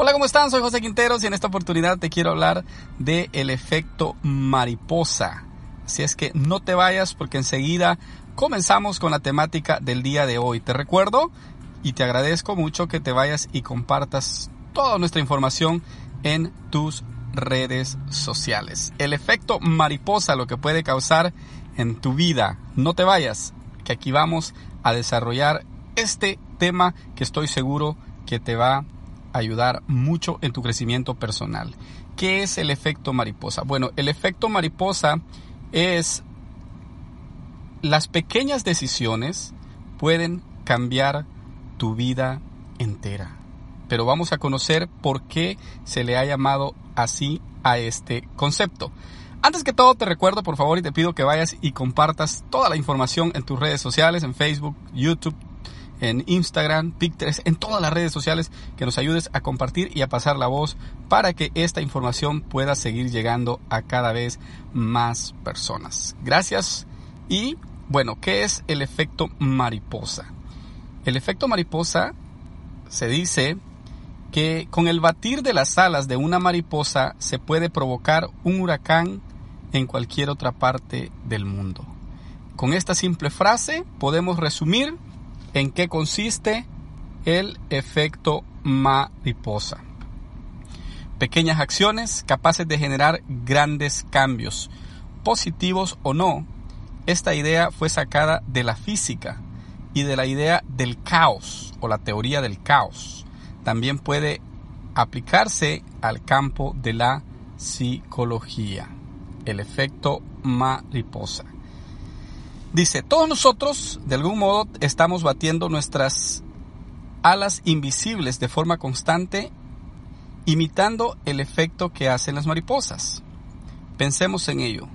Hola, ¿cómo están? Soy José Quinteros y en esta oportunidad te quiero hablar del el efecto mariposa. Así es que no te vayas porque enseguida comenzamos con la temática del día de hoy. Te recuerdo y te agradezco mucho que te vayas y compartas toda nuestra información en tus redes sociales. El efecto mariposa, lo que puede causar en tu vida. No te vayas, que aquí vamos a desarrollar este tema que estoy seguro que te va a ayudar mucho en tu crecimiento personal. ¿Qué es el efecto mariposa? Bueno, el efecto mariposa es las pequeñas decisiones pueden cambiar tu vida entera. Pero vamos a conocer por qué se le ha llamado así a este concepto. Antes que todo te recuerdo por favor y te pido que vayas y compartas toda la información en tus redes sociales, en Facebook, YouTube, en Instagram, Pinterest, en todas las redes sociales, que nos ayudes a compartir y a pasar la voz para que esta información pueda seguir llegando a cada vez más personas. Gracias. Y bueno, ¿qué es el efecto mariposa? El efecto mariposa se dice que con el batir de las alas de una mariposa se puede provocar un huracán en cualquier otra parte del mundo. Con esta simple frase podemos resumir en qué consiste el efecto mariposa. Pequeñas acciones capaces de generar grandes cambios, positivos o no. Esta idea fue sacada de la física y de la idea del caos o la teoría del caos. También puede aplicarse al campo de la psicología. El efecto mariposa. Dice, todos nosotros de algún modo estamos batiendo nuestras alas invisibles de forma constante, imitando el efecto que hacen las mariposas. Pensemos en ello.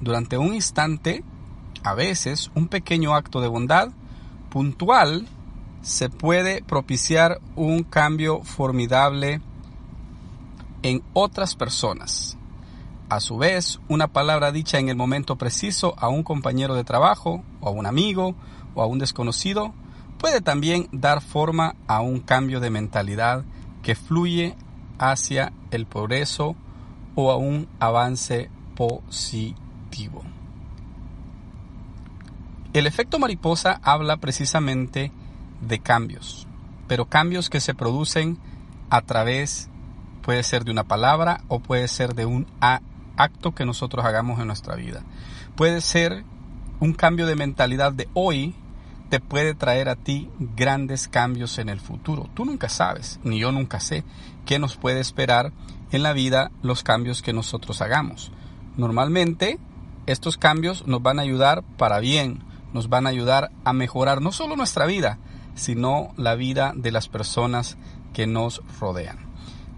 Durante un instante, a veces, un pequeño acto de bondad puntual se puede propiciar un cambio formidable en otras personas. A su vez, una palabra dicha en el momento preciso a un compañero de trabajo, o a un amigo, o a un desconocido, puede también dar forma a un cambio de mentalidad que fluye hacia el progreso o a un avance positivo. El efecto mariposa habla precisamente de cambios, pero cambios que se producen a través, puede ser de una palabra o puede ser de un acto que nosotros hagamos en nuestra vida. Puede ser un cambio de mentalidad de hoy, te puede traer a ti grandes cambios en el futuro. Tú nunca sabes, ni yo nunca sé, qué nos puede esperar en la vida los cambios que nosotros hagamos. Normalmente, estos cambios nos van a ayudar para bien, nos van a ayudar a mejorar no solo nuestra vida, sino la vida de las personas que nos rodean.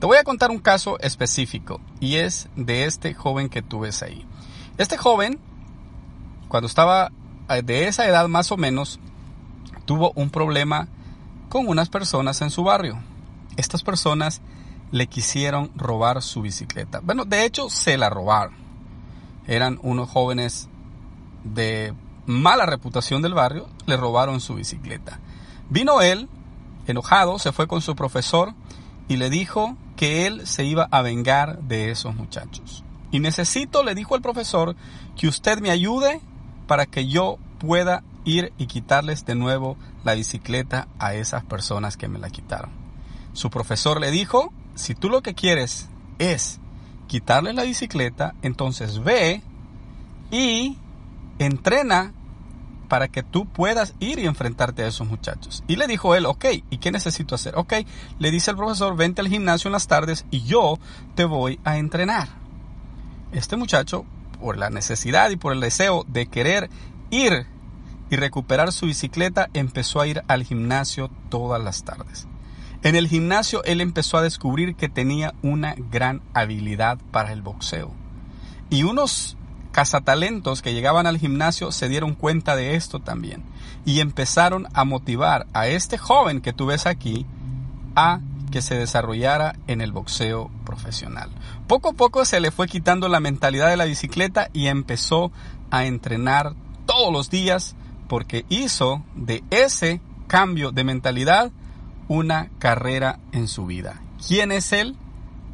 Te voy a contar un caso específico y es de este joven que tú ves ahí. Este joven, cuando estaba eh, de esa edad más o menos, tuvo un problema con unas personas en su barrio. Estas personas le quisieron robar su bicicleta. Bueno, de hecho se la robaron. Eran unos jóvenes de mala reputación del barrio, le robaron su bicicleta. Vino él, enojado, se fue con su profesor y le dijo que él se iba a vengar de esos muchachos. Y necesito, le dijo el profesor, que usted me ayude para que yo pueda ir y quitarles de nuevo la bicicleta a esas personas que me la quitaron. Su profesor le dijo, si tú lo que quieres es quitarles la bicicleta, entonces ve y entrena para que tú puedas ir y enfrentarte a esos muchachos. Y le dijo él, ok, ¿y qué necesito hacer? Ok, le dice el profesor, vente al gimnasio en las tardes y yo te voy a entrenar. Este muchacho, por la necesidad y por el deseo de querer ir y recuperar su bicicleta, empezó a ir al gimnasio todas las tardes. En el gimnasio él empezó a descubrir que tenía una gran habilidad para el boxeo. Y unos cazatalentos que llegaban al gimnasio se dieron cuenta de esto también y empezaron a motivar a este joven que tú ves aquí a que se desarrollara en el boxeo profesional. Poco a poco se le fue quitando la mentalidad de la bicicleta y empezó a entrenar todos los días porque hizo de ese cambio de mentalidad una carrera en su vida. ¿Quién es él?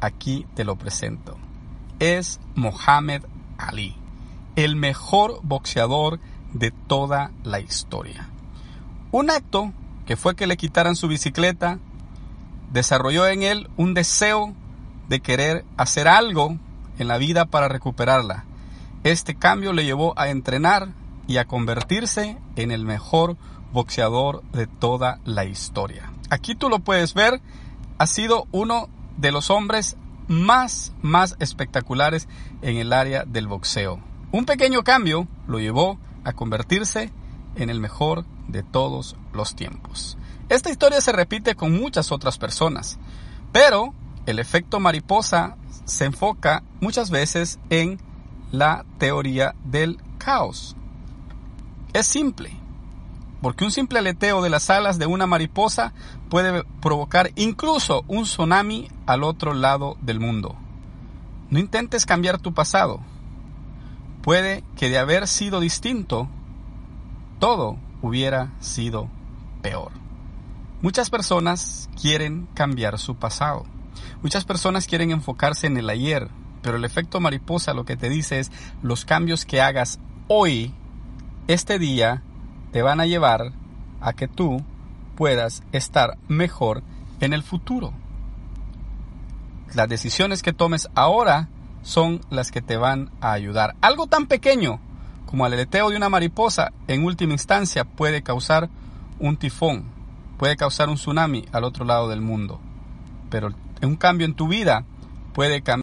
Aquí te lo presento. Es Mohamed Ali, el mejor boxeador de toda la historia. Un acto que fue que le quitaran su bicicleta, desarrolló en él un deseo de querer hacer algo en la vida para recuperarla. Este cambio le llevó a entrenar y a convertirse en el mejor boxeador de toda la historia. Aquí tú lo puedes ver, ha sido uno de los hombres más, más espectaculares en el área del boxeo. Un pequeño cambio lo llevó a convertirse en el mejor de todos los tiempos. Esta historia se repite con muchas otras personas, pero el efecto mariposa se enfoca muchas veces en la teoría del caos. Es simple, porque un simple aleteo de las alas de una mariposa puede provocar incluso un tsunami al otro lado del mundo. No intentes cambiar tu pasado. Puede que de haber sido distinto, todo hubiera sido peor. Muchas personas quieren cambiar su pasado. Muchas personas quieren enfocarse en el ayer, pero el efecto mariposa lo que te dice es los cambios que hagas hoy, este día, te van a llevar a que tú puedas estar mejor en el futuro. Las decisiones que tomes ahora son las que te van a ayudar. Algo tan pequeño como el aleteo de una mariposa en última instancia puede causar un tifón, puede causar un tsunami al otro lado del mundo. Pero un cambio en tu vida puede cambiar